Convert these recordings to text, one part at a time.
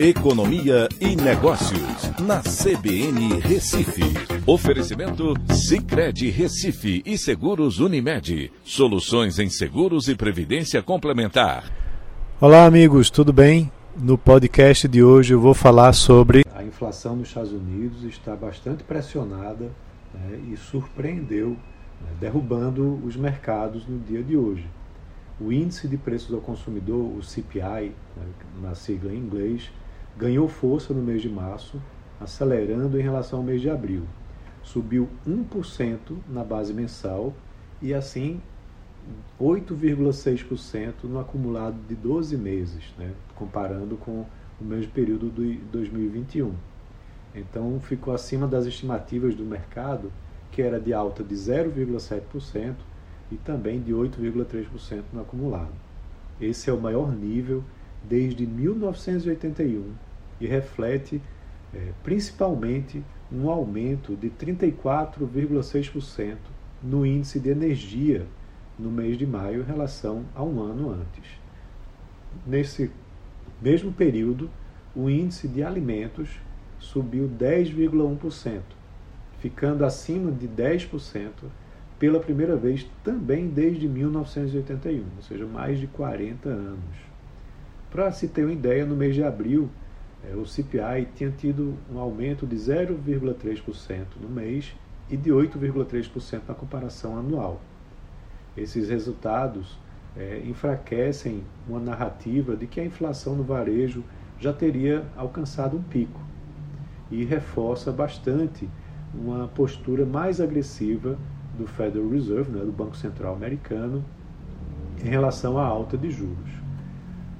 Economia e Negócios, na CBN Recife. Oferecimento Cicred Recife e Seguros Unimed. Soluções em seguros e previdência complementar. Olá, amigos, tudo bem? No podcast de hoje eu vou falar sobre. A inflação nos Estados Unidos está bastante pressionada né, e surpreendeu, né, derrubando os mercados no dia de hoje. O índice de preços ao consumidor, o CPI, né, na sigla em inglês, ganhou força no mês de março, acelerando em relação ao mês de abril. Subiu 1% na base mensal e assim 8,6% no acumulado de 12 meses, né? comparando com o mesmo período de 2021. Então ficou acima das estimativas do mercado, que era de alta de 0,7% e também de 8,3% no acumulado. Esse é o maior nível desde 1981 e reflete é, principalmente um aumento de 34,6% no índice de energia no mês de maio em relação a um ano antes. Nesse mesmo período, o índice de alimentos subiu 10,1%, ficando acima de 10% pela primeira vez também desde 1981, ou seja, mais de 40 anos. Para se ter uma ideia, no mês de abril, o CPI tinha tido um aumento de 0,3% no mês e de 8,3% na comparação anual. Esses resultados é, enfraquecem uma narrativa de que a inflação no varejo já teria alcançado um pico e reforça bastante uma postura mais agressiva do Federal Reserve, né, do Banco Central Americano, em relação à alta de juros.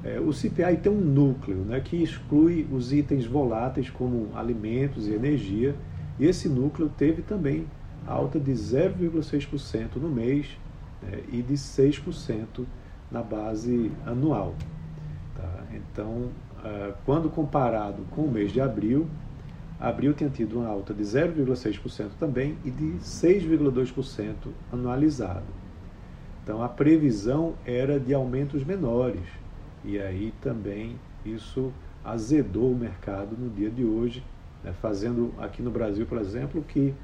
É, o CPI tem um núcleo né, que exclui os itens voláteis como alimentos e energia, e esse núcleo teve também alta de 0,6% no mês né, e de 6% na base anual. Tá? Então, uh, quando comparado com o mês de abril, abril tinha tido uma alta de 0,6% também e de 6,2% anualizado. Então, a previsão era de aumentos menores e aí também isso azedou o mercado no dia de hoje, né, fazendo aqui no Brasil, por exemplo, que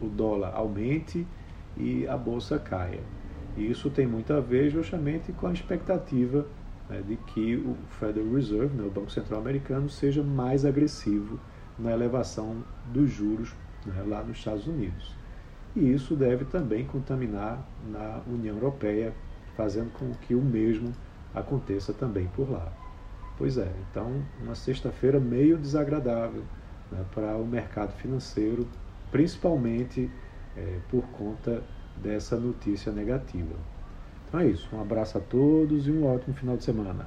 o dólar aumente e a bolsa caia. E isso tem muito a ver justamente com a expectativa né, de que o Federal Reserve, né, o Banco Central Americano, seja mais agressivo na elevação dos juros né, lá nos Estados Unidos. E isso deve também contaminar na União Europeia, fazendo com que o mesmo aconteça também por lá. Pois é, então uma sexta-feira meio desagradável né, para o mercado financeiro, principalmente é, por conta dessa notícia negativa. Então é isso, um abraço a todos e um ótimo final de semana.